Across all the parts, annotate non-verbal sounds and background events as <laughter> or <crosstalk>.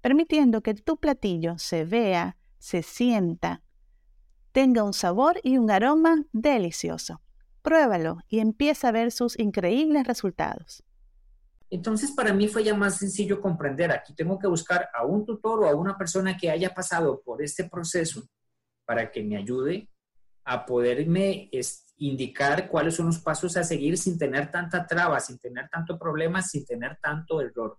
permitiendo que tu platillo se vea, se sienta, tenga un sabor y un aroma delicioso. Pruébalo y empieza a ver sus increíbles resultados. Entonces, para mí fue ya más sencillo comprender. Aquí tengo que buscar a un tutor o a una persona que haya pasado por este proceso para que me ayude a poderme indicar cuáles son los pasos a seguir sin tener tanta traba, sin tener tanto problema, sin tener tanto error.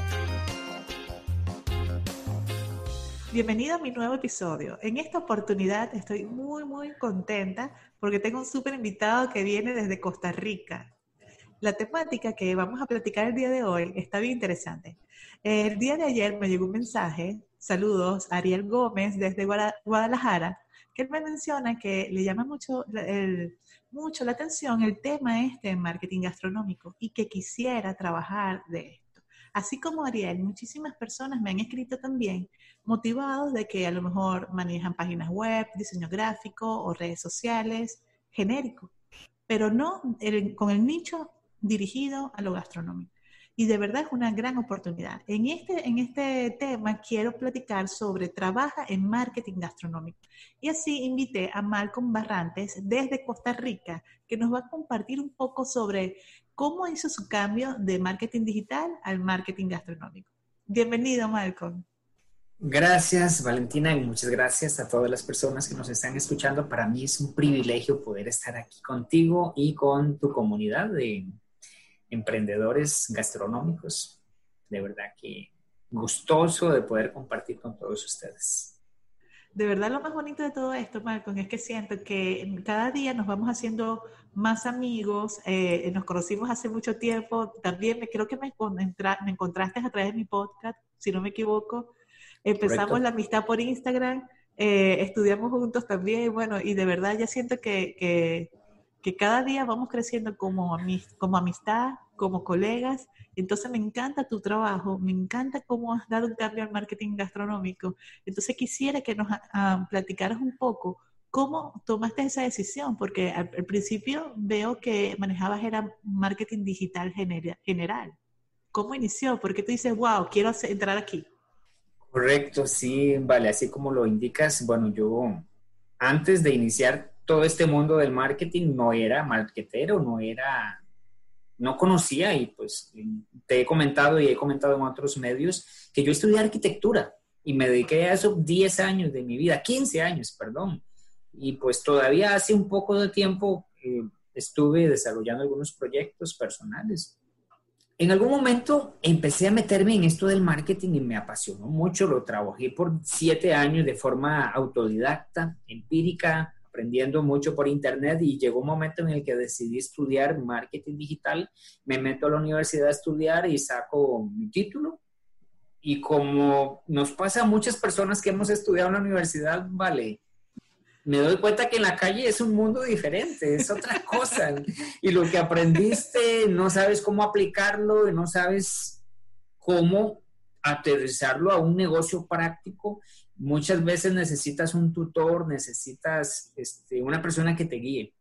Bienvenido a mi nuevo episodio. En esta oportunidad estoy muy, muy contenta porque tengo un súper invitado que viene desde Costa Rica. La temática que vamos a platicar el día de hoy está bien interesante. El día de ayer me llegó un mensaje, saludos, Ariel Gómez desde Guadalajara, que él me menciona que le llama mucho, mucho la atención el tema este de marketing gastronómico y que quisiera trabajar de. Así como Ariel, muchísimas personas me han escrito también motivados de que a lo mejor manejan páginas web, diseño gráfico o redes sociales, genérico, pero no con el nicho dirigido a lo gastronómico. Y de verdad es una gran oportunidad. En este, en este tema quiero platicar sobre trabaja en marketing gastronómico. Y así invité a Malcolm Barrantes desde Costa Rica, que nos va a compartir un poco sobre cómo hizo su cambio de marketing digital al marketing gastronómico. Bienvenido, Malcolm. Gracias, Valentina, y muchas gracias a todas las personas que nos están escuchando. Para mí es un privilegio poder estar aquí contigo y con tu comunidad de emprendedores gastronómicos. De verdad que gustoso de poder compartir con todos ustedes de verdad lo más bonito de todo esto, Malcolm, es que siento que cada día nos vamos haciendo más amigos, eh, nos conocimos hace mucho tiempo, también me creo que me, me encontraste a través de mi podcast, si no me equivoco, empezamos la amistad por Instagram, eh, estudiamos juntos también, bueno, y de verdad ya siento que, que, que cada día vamos creciendo como, como amistad, como colegas. Entonces me encanta tu trabajo, me encanta cómo has dado un cambio al marketing gastronómico. Entonces quisiera que nos uh, platicaras un poco cómo tomaste esa decisión, porque al, principio veo que manejabas era marketing digital general. ¿Cómo inició? ¿Por qué tú dices, wow, quiero entrar aquí? Correcto, sí, vale, así como lo indicas, bueno, yo antes de iniciar todo este mundo del marketing no era marketero, no era no conocía y pues te he comentado y he comentado en otros medios que yo estudié arquitectura y me dediqué a eso 10 años de mi vida, 15 años, perdón. Y pues todavía hace un poco de tiempo eh, estuve desarrollando algunos proyectos personales. En algún momento empecé a meterme en esto del marketing y me apasionó mucho. Lo trabajé por siete años de forma autodidacta, empírica, aprendiendo mucho por internet y llegó un momento en el que decidí estudiar marketing digital, me meto a la universidad a estudiar y saco mi título. Y como nos pasa a muchas personas que hemos estudiado en la universidad, vale, me doy cuenta que en la calle es un mundo diferente, es otra <laughs> cosa. y lo que aprendiste, no sabes cómo aplicarlo, y no sabes cómo aterrizarlo a un negocio práctico muchas veces necesitas un tutor, necesitas este, una persona que te guíe.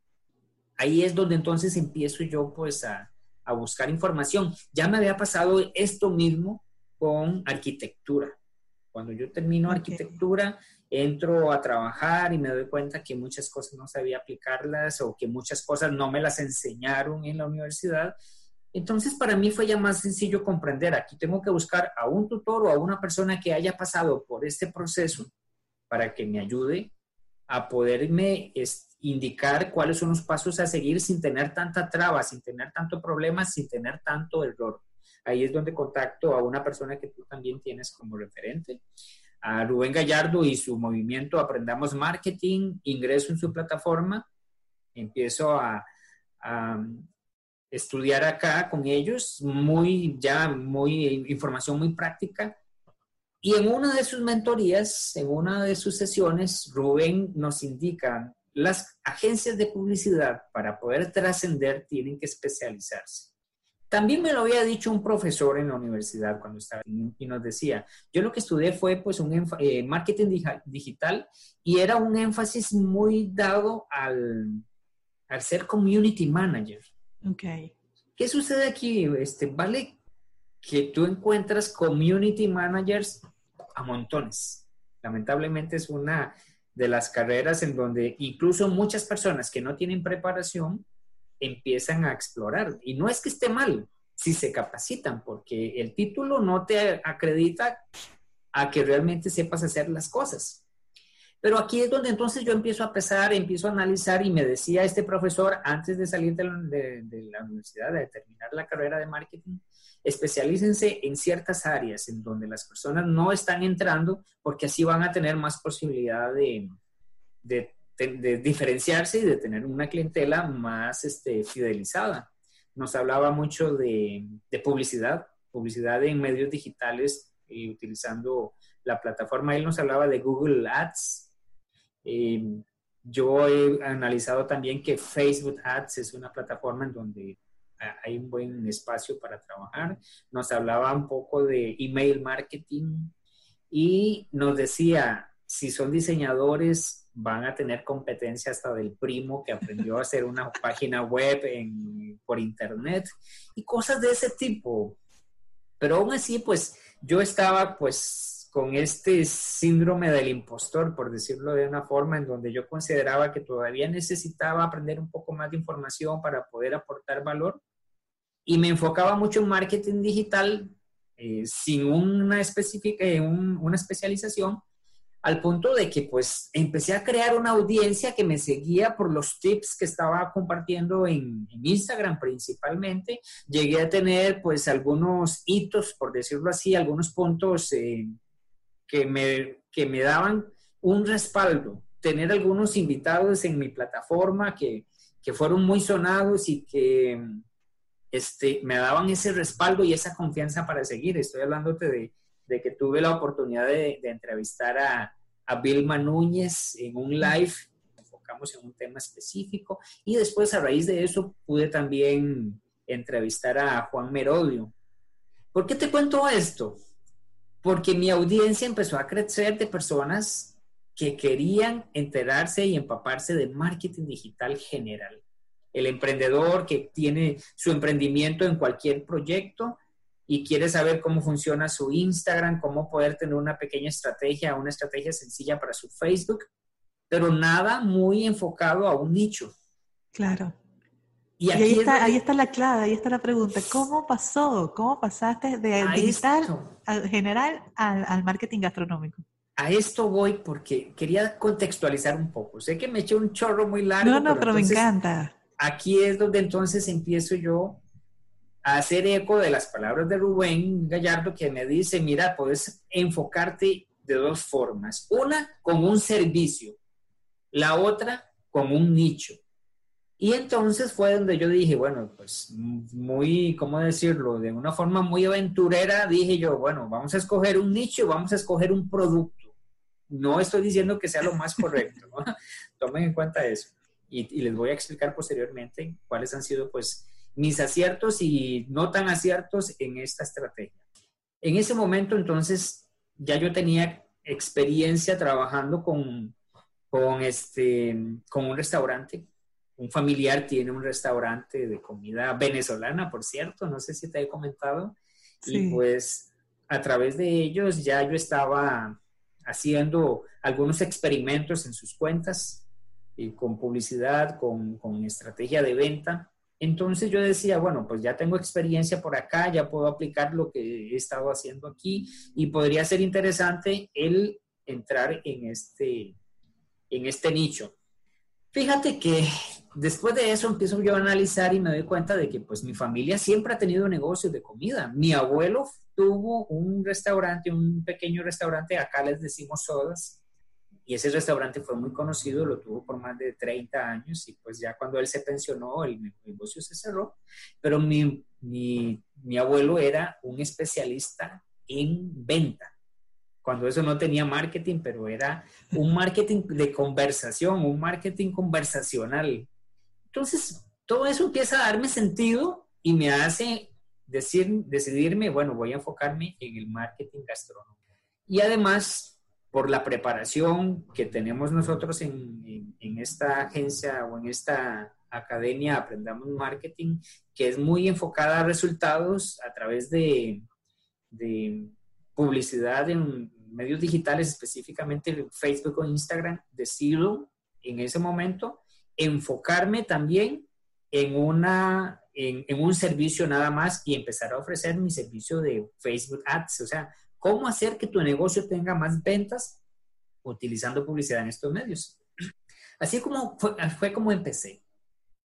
Ahí es donde entonces empiezo yo pues a, a buscar información. Ya me había pasado esto mismo con arquitectura. Cuando yo termino arquitectura, entro a trabajar y me doy cuenta que muchas cosas no sabía aplicarlas o que muchas cosas no me las enseñaron en la universidad entonces, para mí fue ya más sencillo comprender. Aquí tengo que buscar a un tutor o a una persona que haya pasado por este proceso para que me ayude a poderme indicar cuáles son los pasos a seguir sin tener tanta traba, sin tener tanto problema, sin tener tanto error. Ahí es donde contacto a una persona que tú también tienes como referente, a Rubén Gallardo y su movimiento Aprendamos Marketing, ingreso en su plataforma, empiezo a, a estudiar acá con ellos, muy ya, muy información muy práctica. Y en una de sus mentorías, en una de sus sesiones, Rubén nos indica, las agencias de publicidad para poder trascender tienen que especializarse. También me lo había dicho un profesor en la universidad cuando estaba y nos decía, yo lo que estudié fue pues un eh, marketing digital y era un énfasis muy dado al, al ser community manager. Okay. ¿Qué sucede aquí? Este, vale que tú encuentras community managers a montones. Lamentablemente es una de las carreras en donde incluso muchas personas que no tienen preparación empiezan a explorar. Y no es que esté mal si se capacitan, porque el título no te acredita a que realmente sepas hacer las cosas. Pero aquí es donde entonces yo empiezo a pesar, empiezo a analizar y me decía este profesor antes de salir de la, universidad, de terminar la carrera de marketing, especialícense en ciertas áreas en donde las personas no están entrando porque así van a tener más posibilidad de, diferenciarse y de tener una clientela más este, fidelizada. Nos hablaba mucho de, publicidad, publicidad en medios digitales y utilizando la plataforma. Él nos hablaba de Google Ads, eh, yo he analizado también que Facebook Ads es una plataforma en donde hay un buen espacio para trabajar. Nos hablaba un poco de email marketing y nos decía, si son diseñadores, van a tener competencia hasta del primo que aprendió a hacer una <laughs> página web por internet y cosas de ese tipo. Pero aún así, pues yo estaba pues con este síndrome del impostor, por decirlo de una forma, en donde yo consideraba que todavía necesitaba aprender un poco más de información para poder aportar valor. Y me enfocaba mucho en marketing digital eh, sin una, específica, eh, una especialización, al punto de que pues empecé a crear una audiencia que me seguía por los tips que estaba compartiendo en, Instagram principalmente. Llegué a tener pues algunos hitos, por decirlo así, algunos puntos eh, que me, que me daban un respaldo, tener algunos invitados en mi plataforma que, que fueron muy sonados y que este, me daban ese respaldo y esa confianza para seguir. Estoy hablándote de, de que tuve la oportunidad de, entrevistar a, a, Vilma Núñez en un live, enfocamos en un tema específico, y después a raíz de eso pude también entrevistar a Juan Merodio. ¿Por qué te cuento esto? Porque mi audiencia empezó a crecer de personas que querían enterarse y empaparse de marketing digital general. El emprendedor que tiene su emprendimiento en cualquier proyecto y quiere saber cómo funciona su Instagram, cómo poder tener una pequeña estrategia, una estrategia sencilla para su Facebook, pero nada muy enfocado a un nicho. Claro. Y, ahí, está, ahí está la clave, ahí está la pregunta. ¿Cómo pasó? ¿Cómo pasaste de digital al general al, marketing gastronómico? A esto voy porque quería contextualizar un poco. Sé que me eché un chorro muy largo. No, no, pero, me encanta. Aquí es donde entonces empiezo yo a hacer eco de las palabras de Rubén Gallardo que me dice, mira, puedes enfocarte de dos formas. Una, con un servicio. La otra, con un nicho. Y entonces fue donde yo dije, bueno, pues muy, ¿cómo decirlo? De una forma muy aventurera, dije yo, bueno, vamos a escoger un nicho, vamos a escoger un producto. No estoy diciendo que sea lo más correcto, ¿no? <laughs> Tomen en cuenta eso. Y, les voy a explicar posteriormente cuáles han sido, pues, mis aciertos y no tan aciertos en esta estrategia. En ese momento, entonces, ya yo tenía experiencia trabajando con, con, este, con un restaurante un familiar tiene un restaurante de comida venezolana, por cierto, no sé si te he comentado. Y pues a través de ellos ya yo estaba haciendo algunos experimentos en sus cuentas, y con publicidad, con, con estrategia de venta. Entonces yo decía, bueno, pues ya tengo experiencia por acá, ya puedo aplicar lo que he estado haciendo aquí y podría ser interesante el entrar en este, en este nicho. Fíjate que después de eso empiezo yo a analizar y me doy cuenta de que pues mi familia siempre ha tenido negocios de comida. Mi abuelo tuvo un restaurante, un pequeño restaurante, acá les decimos sodas, y ese restaurante fue muy conocido, lo tuvo por más de 30 años y pues ya cuando él se pensionó el negocio se cerró, pero mi, mi, mi abuelo era un especialista en venta cuando eso no tenía marketing, pero era un <laughs> marketing de conversación, un marketing conversacional. Entonces, todo eso empieza a darme sentido y me hace decir, decidirme, bueno, voy a enfocarme en el marketing gastronómico. Y además, por la preparación que tenemos nosotros en, en, esta agencia o en esta academia Aprendamos Marketing, que es muy enfocada a resultados a través de, de publicidad en medios digitales, específicamente Facebook o Instagram, decirlo en ese momento, enfocarme también en, una, en, un servicio nada más y empezar a ofrecer mi servicio de Facebook Ads, o sea, cómo hacer que tu negocio tenga más ventas utilizando publicidad en estos medios. Así como fue, fue como empecé.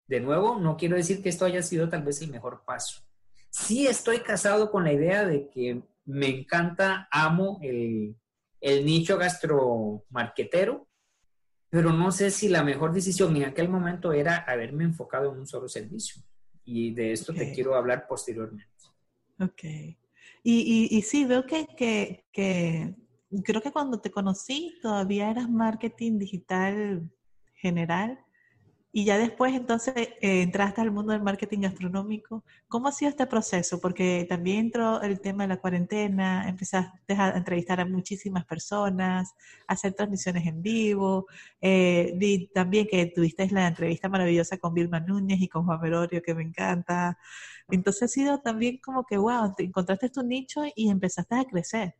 De nuevo, no quiero decir que esto haya sido tal vez el mejor paso. Sí estoy casado con la idea de que me encanta, amo el, el nicho gastromarquetero, pero no sé si la mejor decisión en aquel momento era haberme enfocado en un solo servicio. Y de esto te quiero hablar posteriormente. Ok. Y, y, sí, veo que, que, que, creo que cuando te conocí todavía eras marketing digital general y ya después entonces eh, entraste al mundo del marketing gastronómico. ¿Cómo ha sido este proceso? Porque también entró el tema de la cuarentena, empezaste a entrevistar a muchísimas personas, a hacer transmisiones en vivo. Eh, vi también que tuviste la entrevista maravillosa con Vilma Núñez y con Juan Merorio, que me encanta. Entonces ha sido también como que, wow, encontraste tu nicho y empezaste a crecer.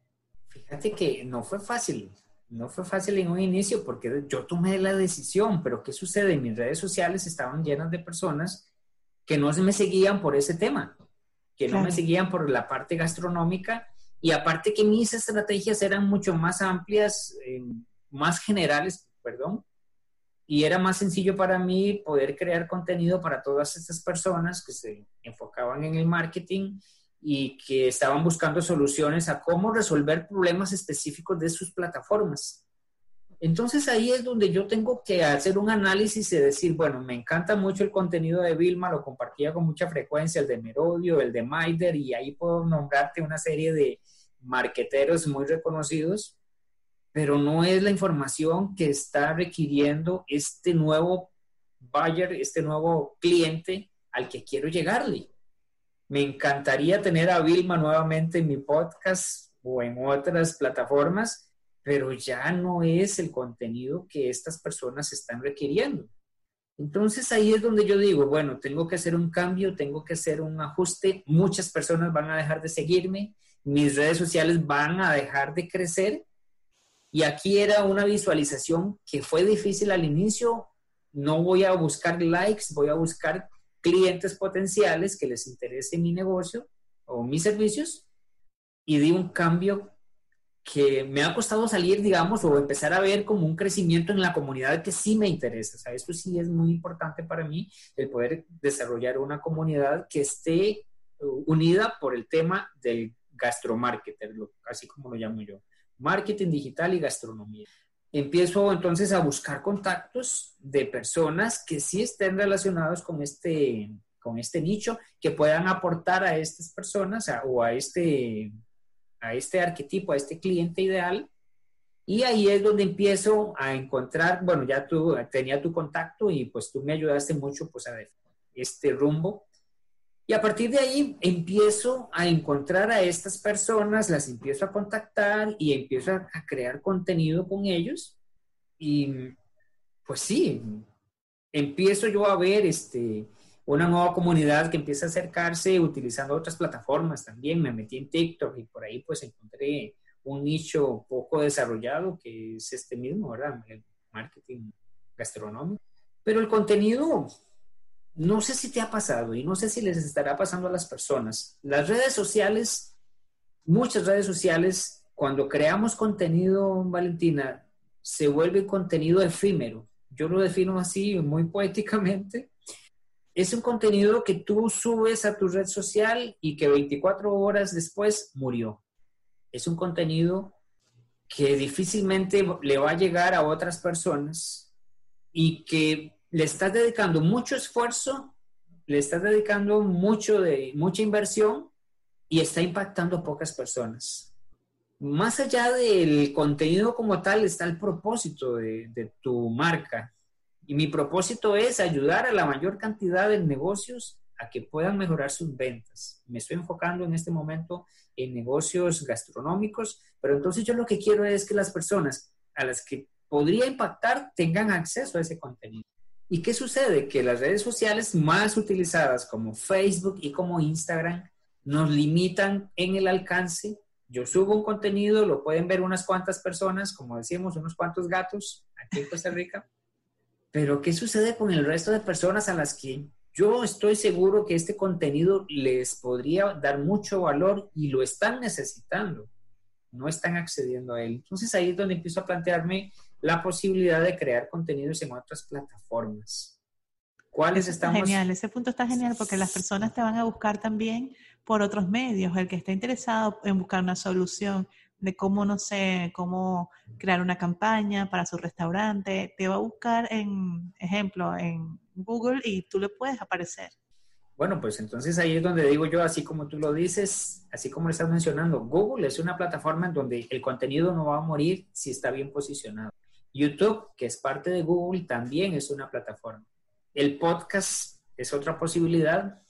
Fíjate que no fue fácil no fue fácil en un inicio porque yo tomé la decisión, pero ¿qué sucede? Mis redes sociales estaban llenas de personas que no me seguían por ese tema, que no me seguían por la parte gastronómica y aparte que mis estrategias eran mucho más amplias, eh, más generales, perdón, y era más sencillo para mí poder crear contenido para todas estas personas que se enfocaban en el marketing y que estaban buscando soluciones a cómo resolver problemas específicos de sus plataformas. Entonces ahí es donde yo tengo que hacer un análisis y decir, bueno, me encanta mucho el contenido de Vilma, lo compartía con mucha frecuencia, el de Merodio, el de Maider, y ahí puedo nombrarte una serie de marqueteros muy reconocidos, pero no es la información que está requiriendo este nuevo buyer, este nuevo cliente al que quiero llegarle. Me encantaría tener a Vilma nuevamente en mi podcast o en otras plataformas, pero ya no es el contenido que estas personas están requiriendo. Entonces ahí es donde yo digo, bueno, tengo que hacer un cambio, tengo que hacer un ajuste, muchas personas van a dejar de seguirme, mis redes sociales van a dejar de crecer. Y aquí era una visualización que fue difícil al inicio, no voy a buscar likes, voy a buscar clientes potenciales que les interese mi negocio o mis servicios y di un cambio que me ha costado salir, digamos, o empezar a ver como un crecimiento en la comunidad que sí me interesa. O sea, esto sí es muy importante para mí, el poder desarrollar una comunidad que esté uh, unida por el tema del gastromarketer, así como lo llamo yo. Marketing digital y gastronomía empiezo entonces a buscar contactos de personas que sí estén relacionados con este, con este nicho, que puedan aportar a estas personas o a este, a este arquetipo, a este cliente ideal. Y ahí es donde empiezo a encontrar, bueno, ya tú tenía tu contacto y pues tú me ayudaste mucho pues a este rumbo y a partir de ahí empiezo a encontrar a estas personas, las empiezo a contactar y empiezo a, crear contenido con ellos. Y pues sí, empiezo yo a ver este, una nueva comunidad que empieza a acercarse utilizando otras plataformas también. Me metí en TikTok y por ahí pues encontré un nicho poco desarrollado que es este mismo, ¿verdad? El marketing gastronómico. Pero el contenido no sé si te ha pasado y no sé si les estará pasando a las personas. Las redes sociales, muchas redes sociales cuando creamos contenido, Valentina, se vuelve contenido efímero. Yo lo defino así, muy poéticamente. Es un contenido que tú subes a tu red social y que 24 horas después murió. Es un contenido que difícilmente le va a llegar a otras personas y que le estás dedicando mucho esfuerzo, le estás dedicando mucho de, mucha inversión y está impactando a pocas personas. Más allá del contenido como tal está el propósito de, de tu marca. Y mi propósito es ayudar a la mayor cantidad de negocios a que puedan mejorar sus ventas. Me estoy enfocando en este momento en negocios gastronómicos, pero entonces yo lo que quiero es que las personas a las que podría impactar tengan acceso a ese contenido. ¿Y qué sucede? Que las redes sociales más utilizadas como Facebook y como Instagram nos limitan en el alcance. Yo subo un contenido, lo pueden ver unas cuantas personas, como decíamos, unos cuantos gatos aquí en Costa Rica. Pero ¿qué sucede con el resto de personas a las que yo estoy seguro que este contenido les podría dar mucho valor y lo están necesitando? No están accediendo a él. Entonces ahí es donde empiezo a plantearme la posibilidad de crear contenidos en otras plataformas. ¿Cuáles estamos? Genial, ese punto está genial porque las personas te van a buscar también por otros medios. El que esté interesado en buscar una solución de cómo, no sé, cómo crear una campaña para su restaurante, te va a buscar en, ejemplo, en Google y tú le puedes aparecer. Bueno, pues entonces ahí es donde digo yo, así como tú lo dices, así como lo estás mencionando, Google es una plataforma en donde el contenido no va a morir si está bien posicionado. YouTube, que es parte de Google, también es una plataforma. El podcast es otra posibilidad.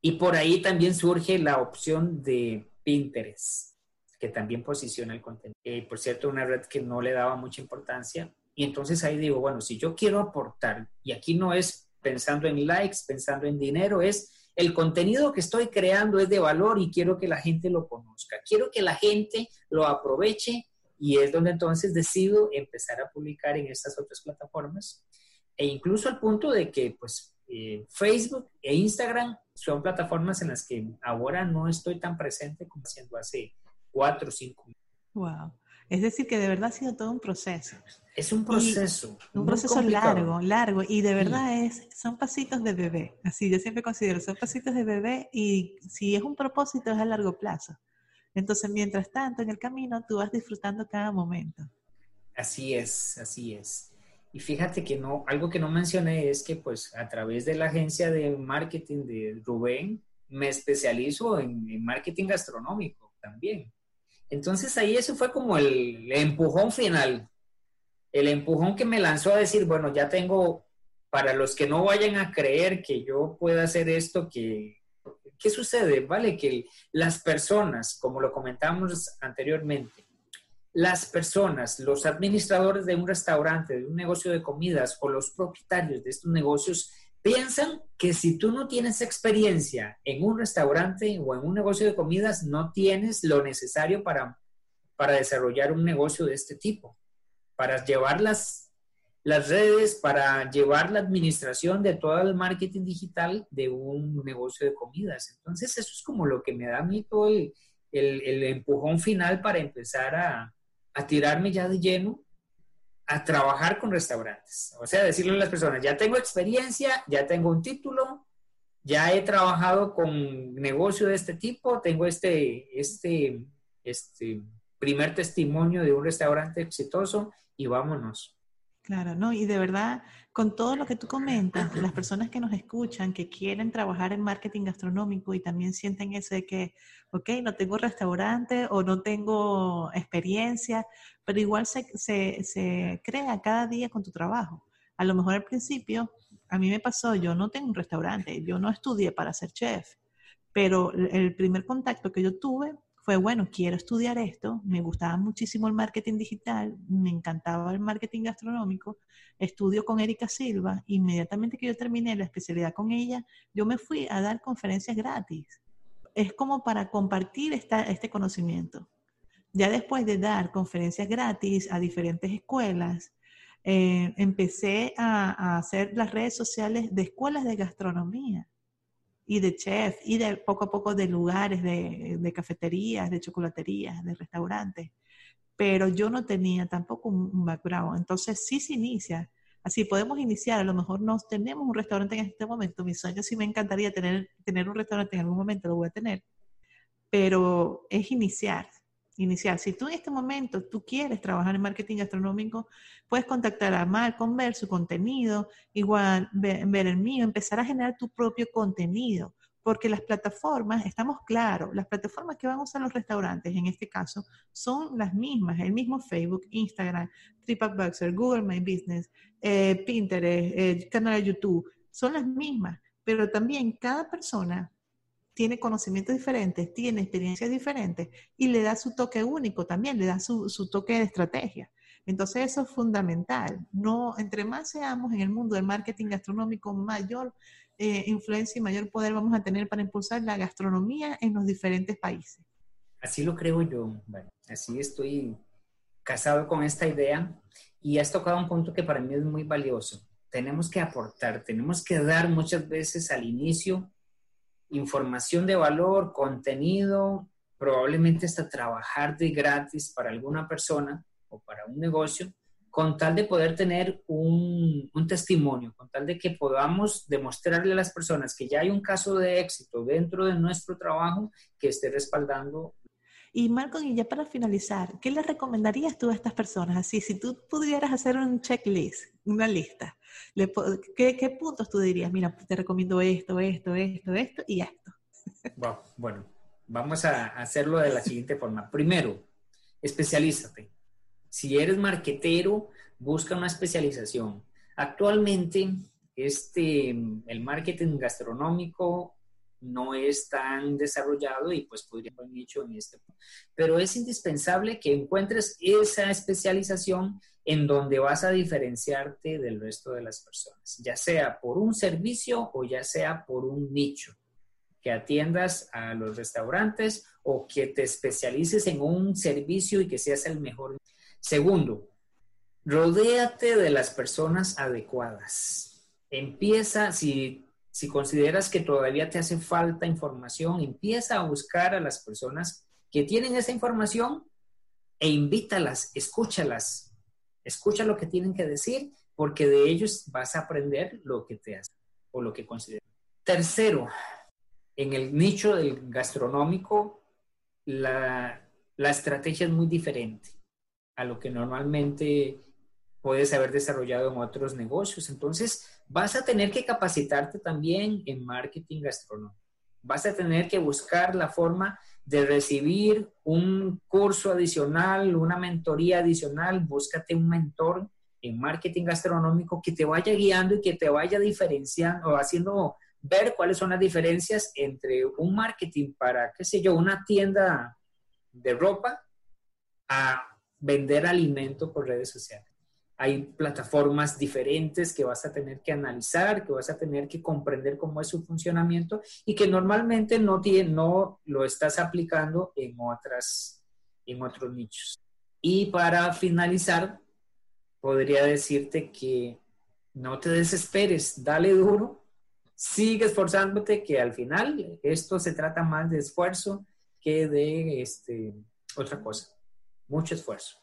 Y por ahí también surge la opción de Pinterest, que también posiciona el contenido. Eh, por cierto, una red que no le daba mucha importancia. Y entonces ahí digo, bueno, si yo quiero aportar, y aquí no es pensando en likes, pensando en dinero, es el contenido que estoy creando es de valor y quiero que la gente lo conozca. Quiero que la gente lo aproveche y es donde entonces decido empezar a publicar en estas otras plataformas e incluso al punto de que pues eh, Facebook e Instagram son plataformas en las que ahora no estoy tan presente como siendo hace cuatro o cinco años. Wow. Es decir, que de verdad ha sido todo un proceso. Es un proceso. un proceso largo, largo. Y de verdad es, son pasitos de bebé. Así yo siempre considero, son pasitos de bebé y si es un propósito es a largo plazo. Entonces, mientras tanto, en el camino, tú vas disfrutando cada momento. Así es, así es. Y fíjate que no, algo que no mencioné es que pues a través de la agencia de marketing de Rubén, me especializo en, marketing gastronómico también. Entonces ahí eso fue como el, empujón final, el empujón que me lanzó a decir, bueno, ya tengo, para los que no vayan a creer que yo pueda hacer esto, que ¿qué sucede? Vale, que las personas, como lo comentamos anteriormente, las personas, los administradores de un restaurante, de un negocio de comidas o los propietarios de estos negocios piensan que si tú no tienes experiencia en un restaurante o en un negocio de comidas, no tienes lo necesario para, para desarrollar un negocio de este tipo, para llevar las las redes para llevar la administración de todo el marketing digital de un negocio de comidas. Entonces, eso es como lo que me da a mí todo el, empujón final para empezar a, a, tirarme ya de lleno a trabajar con restaurantes. O sea, decirle a las personas, ya tengo experiencia, ya tengo un título, ya he trabajado con negocio de este tipo, tengo este, este, este primer testimonio de un restaurante exitoso y vámonos. Claro, no, y de verdad, con todo lo que tú comentas, las <clears throat> personas que nos escuchan, que quieren trabajar en marketing gastronómico y también sienten eso de que, ok, no tengo restaurante o no tengo experiencia, pero igual se, se, se crea cada día con tu trabajo. A lo mejor al principio, a mí me pasó, yo no tengo un restaurante, yo no estudié para ser chef, pero el primer contacto que yo tuve fue, bueno, quiero estudiar esto, me gustaba muchísimo el marketing digital, me encantaba el marketing gastronómico, estudio con Erika Silva, inmediatamente que yo terminé la especialidad con ella, yo me fui a dar conferencias gratis. Es como para compartir esta, este conocimiento. Ya después de dar conferencias gratis a diferentes escuelas, eh, empecé a, a hacer las redes sociales de escuelas de gastronomía y de chef y de poco a poco de lugares, de, de, cafeterías, de chocolaterías, de restaurantes. pero yo no tenía tampoco un background. Entonces sí se inicia. Así podemos iniciar, a lo mejor no tenemos un restaurante en este momento. Mi sueño sí me encantaría tener, tener un restaurante en algún momento, lo voy a tener, pero es iniciar, iniciar. Si tú en este momento tú quieres trabajar en marketing gastronómico, puedes contactar a Malcolm, ver su contenido, igual ver el mío, empezar a generar tu propio contenido porque las plataformas, estamos claros, las plataformas que van a usar los restaurantes en este caso son las mismas, el mismo Facebook, Instagram, TripAdvisor, Google My Business, eh, Pinterest, canal de YouTube, son las mismas, pero también cada persona tiene conocimientos diferentes, tiene experiencias diferentes y le da su toque único también, le da su, su toque de estrategia. Entonces eso es fundamental. No, entre más seamos en el mundo del marketing gastronómico, mayor eh, influencia y mayor poder vamos a tener para impulsar la gastronomía en los diferentes países. Así lo creo yo. Así estoy casado con esta idea y has tocado un punto que para mí es muy valioso. Tenemos que aportar, tenemos que dar muchas veces al inicio información de valor, contenido, probablemente hasta trabajar de gratis para alguna persona o para un negocio con tal de poder tener un, testimonio, con tal de que podamos demostrarle a las personas que ya hay un caso de éxito dentro de nuestro trabajo que esté respaldando. Y Marco, y ya para finalizar, ¿qué le recomendarías tú a estas personas? Así, si tú pudieras hacer un checklist, una lista, ¿qué, ¿qué, puntos tú dirías? Mira, te recomiendo esto, esto, esto, esto y esto. bueno, vamos a hacerlo de la siguiente forma. Primero, especialízate si eres marquetero, busca una especialización. Actualmente, este, el marketing gastronómico no es tan desarrollado y pues podría haber dicho en este pero es indispensable que encuentres esa especialización en donde vas a diferenciarte del resto de las personas, ya sea por un servicio o ya sea por un nicho, que atiendas a los restaurantes o que te especialices en un servicio y que seas el mejor. Segundo, rodéate de las personas adecuadas. Empieza, si, si consideras que todavía te hace falta información, empieza a buscar a las personas que tienen esa información e invítalas, escúchalas, escucha lo que tienen que decir, porque de ellos vas a aprender lo que te hace o lo que consideras. Tercero, en el nicho del gastronómico, la, la estrategia es muy diferente a lo que normalmente puedes haber desarrollado en otros negocios. Entonces, vas a tener que capacitarte también en marketing gastronómico. Vas a tener que buscar la forma de recibir un curso adicional, una mentoría adicional. Búscate un mentor en marketing gastronómico que te vaya guiando y que te vaya diferenciando haciendo ver cuáles son las diferencias entre un marketing para, qué sé yo, una tienda de ropa a vender alimento por redes sociales. Hay plataformas diferentes que vas a tener que analizar, que vas a tener que comprender cómo es su funcionamiento y que normalmente no, tiene, no lo estás aplicando en, otras, en otros nichos. Y para finalizar, podría decirte que no te desesperes, dale duro, sigue esforzándote, que al final esto se trata más de esfuerzo que de este, otra cosa mucho esfuerzo.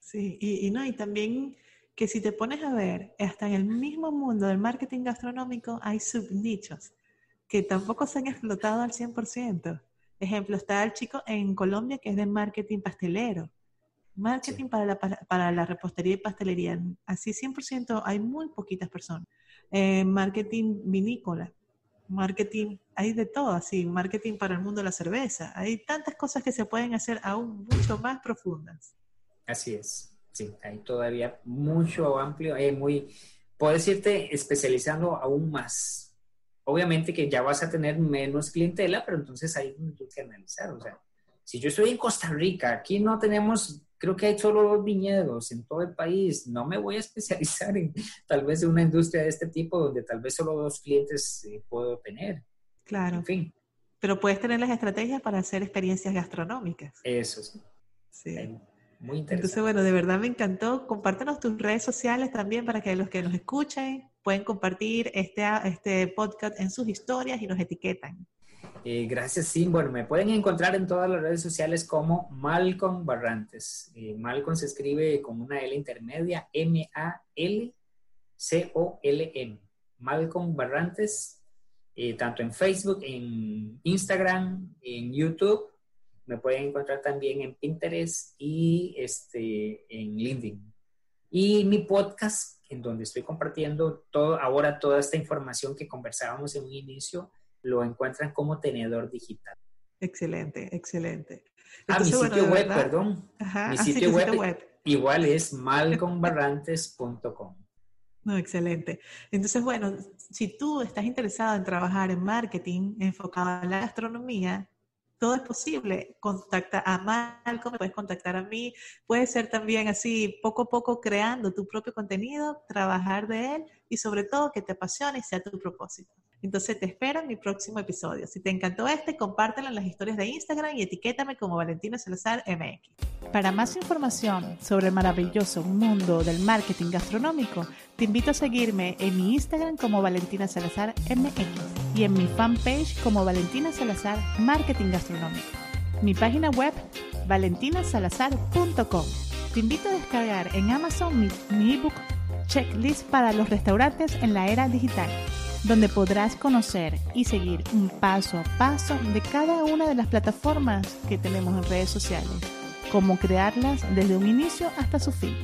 Sí, y, no, y también que si te pones a ver, hasta en el mismo mundo del marketing gastronómico hay subnichos que tampoco se han explotado al 100%. Ejemplo, está el chico en Colombia que es de marketing pastelero. Marketing para, la, para la repostería y pastelería. Así 100% hay muy poquitas personas. Eh, marketing vinícola marketing, hay de todo, así, marketing para el mundo de la cerveza. Hay tantas cosas que se pueden hacer aún mucho más profundas. Así es, sí, hay todavía mucho amplio, hay muy, puedes irte especializando aún más. Obviamente que ya vas a tener menos clientela, pero entonces ahí es que analizar, o sea, si yo estoy en Costa Rica, aquí no tenemos creo que hay solo dos viñedos en todo el país. No me voy a especializar en tal vez en una industria de este tipo donde tal vez solo dos clientes eh, puedo tener. Claro. En fin. Pero puedes tener las estrategias para hacer experiencias gastronómicas. Eso sí. Sí. Muy interesante. Entonces, bueno, de verdad me encantó. Compártanos tus redes sociales también para que los que nos escuchen pueden compartir este, este podcast en sus historias y nos etiquetan. Eh, gracias, sí. Bueno, me pueden encontrar en todas las redes sociales como Malcolm Barrantes. Eh, Malcolm se escribe con una L intermedia, M-A-L-C-O-L-M. Malcolm Barrantes, eh, tanto en Facebook, en Instagram, en YouTube. Me pueden encontrar también en Pinterest y este, en LinkedIn. Y mi podcast, en donde estoy compartiendo todo, ahora toda esta información que conversábamos en un inicio, lo encuentran como tenedor digital. Excelente, excelente. ah, mi sitio web, perdón. mi sitio, web, igual es malcombarrantes.com. No, excelente. Entonces, bueno, si tú estás interesado en trabajar en marketing enfocado en la gastronomía, todo es posible. Contacta a Malcolm, puedes contactar a mí. Puede ser también así, poco a poco creando tu propio contenido, trabajar de él y sobre todo que te apasione y sea tu propósito. Entonces te espero en mi próximo episodio. Si te encantó este, compártelo en las historias de Instagram y etiquétame como Valentina Salazar MX. Para más información sobre el maravilloso mundo del marketing gastronómico, te invito a seguirme en mi Instagram como Valentina Salazar MX y en mi fanpage como Valentina Salazar Marketing Gastronómico. Mi página web valentinasalazar.com. Te invito a descargar en Amazon mi, mi ebook Checklist para los restaurantes en la era digital donde podrás conocer y seguir un paso a paso de cada una de las plataformas que tenemos en redes sociales, cómo crearlas desde un inicio hasta su fin.